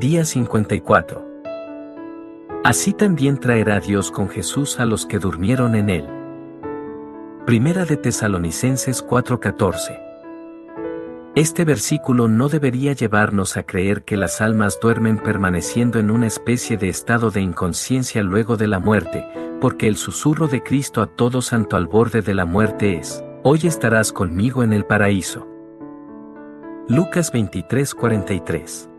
Día 54. Así también traerá Dios con Jesús a los que durmieron en él. Primera de Tesalonicenses 4:14. Este versículo no debería llevarnos a creer que las almas duermen permaneciendo en una especie de estado de inconsciencia luego de la muerte, porque el susurro de Cristo a todo santo al borde de la muerte es, hoy estarás conmigo en el paraíso. Lucas 23:43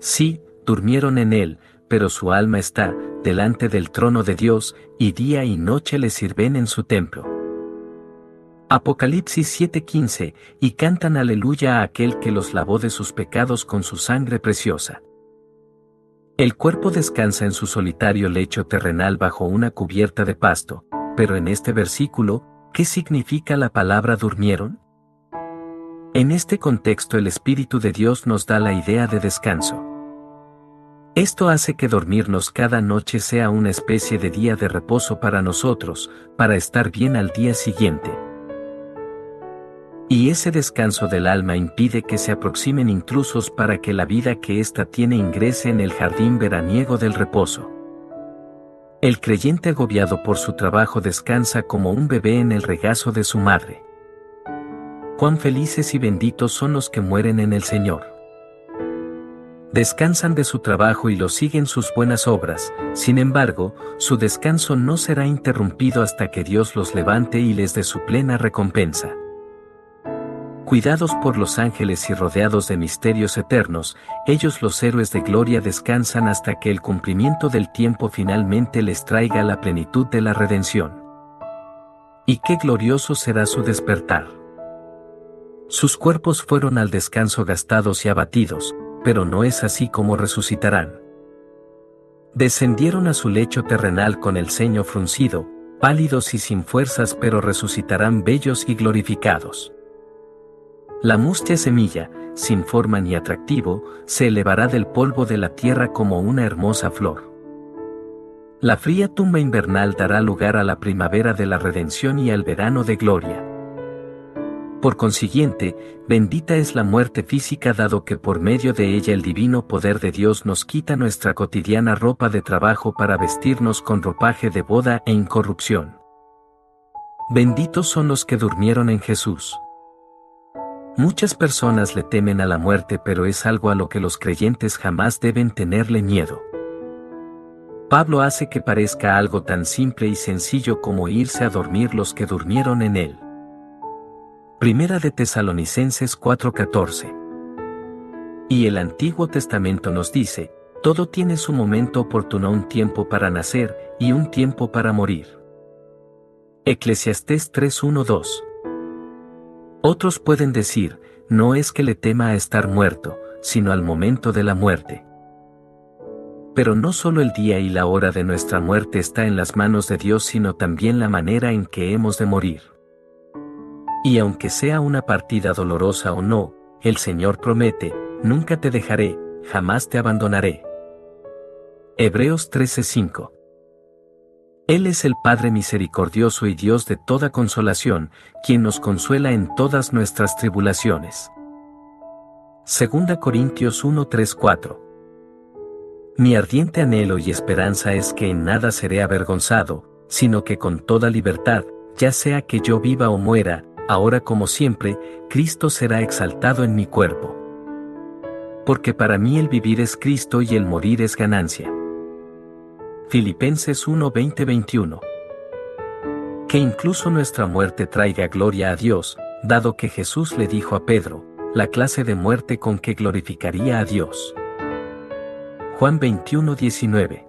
Sí, durmieron en él, pero su alma está, delante del trono de Dios, y día y noche le sirven en su templo. Apocalipsis 7:15, y cantan aleluya a aquel que los lavó de sus pecados con su sangre preciosa. El cuerpo descansa en su solitario lecho terrenal bajo una cubierta de pasto, pero en este versículo, ¿qué significa la palabra durmieron? En este contexto el Espíritu de Dios nos da la idea de descanso. Esto hace que dormirnos cada noche sea una especie de día de reposo para nosotros, para estar bien al día siguiente. Y ese descanso del alma impide que se aproximen intrusos para que la vida que ésta tiene ingrese en el jardín veraniego del reposo. El creyente agobiado por su trabajo descansa como un bebé en el regazo de su madre. Cuán felices y benditos son los que mueren en el Señor. Descansan de su trabajo y lo siguen sus buenas obras, sin embargo, su descanso no será interrumpido hasta que Dios los levante y les dé su plena recompensa. Cuidados por los ángeles y rodeados de misterios eternos, ellos los héroes de gloria descansan hasta que el cumplimiento del tiempo finalmente les traiga la plenitud de la redención. Y qué glorioso será su despertar. Sus cuerpos fueron al descanso gastados y abatidos, pero no es así como resucitarán. Descendieron a su lecho terrenal con el ceño fruncido, pálidos y sin fuerzas pero resucitarán bellos y glorificados. La mustia semilla, sin forma ni atractivo, se elevará del polvo de la tierra como una hermosa flor. La fría tumba invernal dará lugar a la primavera de la redención y al verano de gloria. Por consiguiente, bendita es la muerte física dado que por medio de ella el divino poder de Dios nos quita nuestra cotidiana ropa de trabajo para vestirnos con ropaje de boda e incorrupción. Benditos son los que durmieron en Jesús. Muchas personas le temen a la muerte pero es algo a lo que los creyentes jamás deben tenerle miedo. Pablo hace que parezca algo tan simple y sencillo como irse a dormir los que durmieron en él. Primera de Tesalonicenses 4:14. Y el Antiguo Testamento nos dice, todo tiene su momento oportuno, un tiempo para nacer y un tiempo para morir. Eclesiastés 3:1-2. Otros pueden decir, no es que le tema a estar muerto, sino al momento de la muerte. Pero no solo el día y la hora de nuestra muerte está en las manos de Dios, sino también la manera en que hemos de morir. Y aunque sea una partida dolorosa o no, el Señor promete, nunca te dejaré, jamás te abandonaré. Hebreos 13:5 Él es el Padre misericordioso y Dios de toda consolación, quien nos consuela en todas nuestras tribulaciones. 2 Corintios 1:3-4 Mi ardiente anhelo y esperanza es que en nada seré avergonzado, sino que con toda libertad, ya sea que yo viva o muera, ahora como siempre, Cristo será exaltado en mi cuerpo. Porque para mí el vivir es Cristo y el morir es ganancia. Filipenses 1 21 Que incluso nuestra muerte traiga gloria a Dios, dado que Jesús le dijo a Pedro, la clase de muerte con que glorificaría a Dios. Juan 21 19